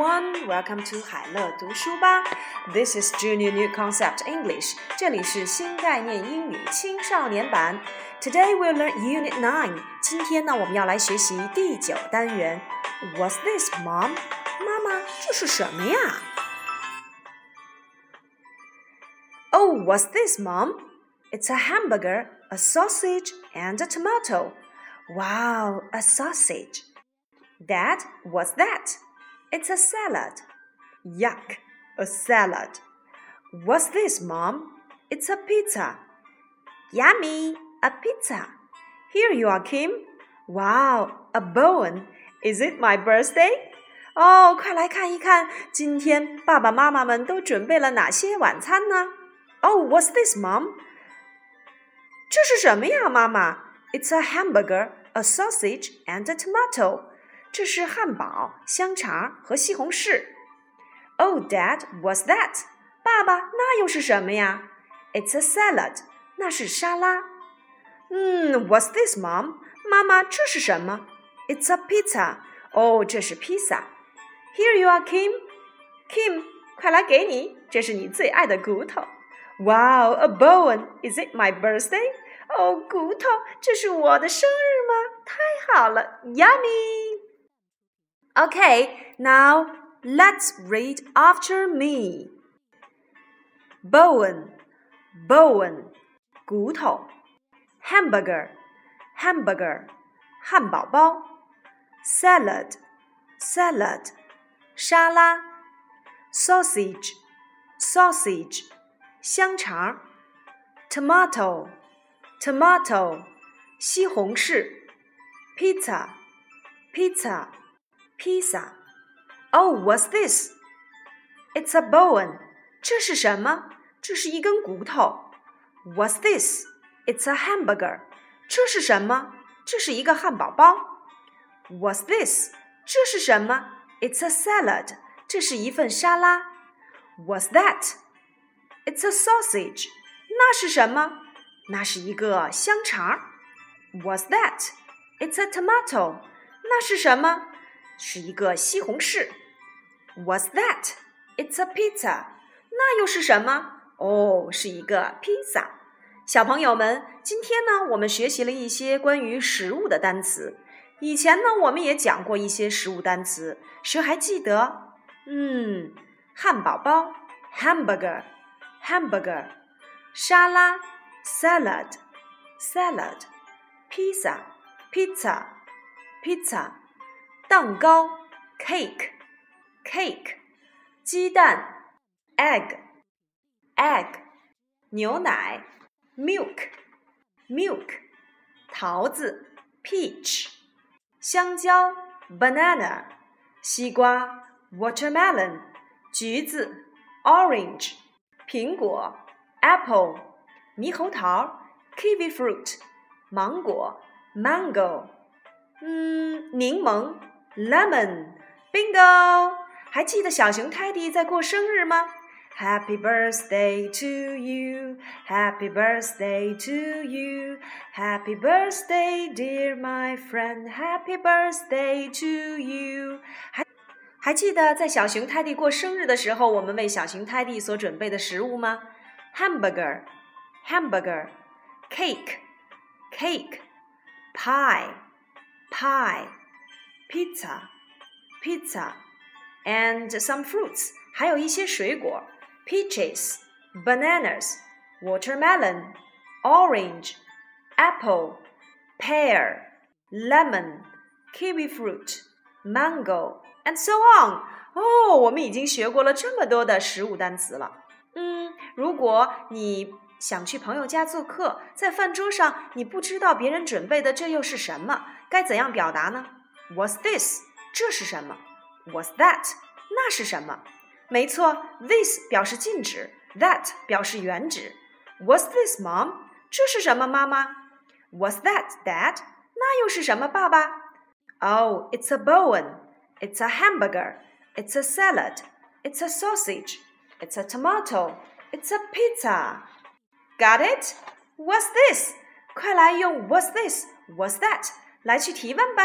everyone. Welcome to 海乐读书吧。This is Junior New Concept English. 这里是新概念英语青少年版。Today we'll learn Unit Nine. 今天呢，我们要来学习第九单元。What's this, Mom? 妈妈，这是什么呀？Oh, what's this, Mom? It's a hamburger, a sausage, and a tomato. Wow, a sausage. Dad, what's that? It's a salad. Yuck, a salad. What's this, Mom? It's a pizza. Yummy, a pizza. Here you are, Kim. Wow, a bone. Is it my birthday? 哦，快来看一看，今天爸爸妈妈们都准备了哪些晚餐呢？Oh, what's this, Mom? 这是什么呀，妈妈？It's a hamburger, a sausage, and a tomato. 这是汉堡、香肠和西红柿。Oh, Dad, what's that? 爸爸，那又是什么呀？It's a salad. 那是沙拉。嗯，What's this, Mom? 妈妈，这是什么？It's a pizza. 哦，这是披萨。Here you are, Kim. Kim，快来给你，这是你最爱的骨头。Wow, a bone. Is it my birthday? 哦，骨头，这是我的生日吗？太好了，Yummy. Okay, now let's read after me. Bone, bone, 骨头。Hamburger, hamburger, 汉堡包。Salad, salad, 沙拉。Sausage, sausage, 香肠。Tomato, tomato, 西红柿。Pizza, pizza. Pizza. Oh, what's this? It's a bone. 这是什么？这是一根骨头。What's this? It's a hamburger. 这是什么？这是一个汉堡包。What's this? 这是什么？It's a salad. 这是一份沙拉。What's that? It's a sausage. 那是什么？那是一个香肠。What's that? It's a tomato. 那是什么？ 是一个西红柿。What's that? It's a pizza. 那又是什么？哦，是一个披萨。小朋友们，今天呢，我们学习了一些关于食物的单词。以前呢，我们也讲过一些食物单词，谁还记得？嗯，汉堡包 （hamburger），hamburger，沙拉 （salad），salad，披萨 （pizza），pizza。蛋糕，cake，cake，鸡蛋，egg，egg，牛奶，milk，milk，桃子，peach，香蕉，banana，西瓜，watermelon，橘子，orange，苹果，apple，猕猴桃，kiwi fruit，芒果，mango，嗯，柠檬。 Lemon, bingo！还记得小熊泰迪在过生日吗？Happy birthday to you, Happy birthday to you, Happy birthday, dear my friend, Happy birthday to you。还还记得在小熊泰迪过生日的时候，我们为小熊泰迪所准备的食物吗？Hamburger, hamburger, cake, cake, pie, pie。 pizza, pizza, and some fruits，还有一些水果，peaches, bananas, watermelon, orange, apple, pear, lemon, kiwi fruit, mango, and so on。哦，我们已经学过了这么多的食物单词了。嗯，如果你想去朋友家做客，在饭桌上你不知道别人准备的这又是什么，该怎样表达呢 What's this？这是什么？What's that？那是什么？没错，this 表示近指，that 表示远指。What's this, mom？这是什么，妈妈？What's that, dad？那又是什么，爸爸？Oh, it's a bone. It's a hamburger. It's a salad. It's a sausage. It's a tomato. It's a pizza. Got it? What's this? 快来用 What's this? What's that? 来去提问吧。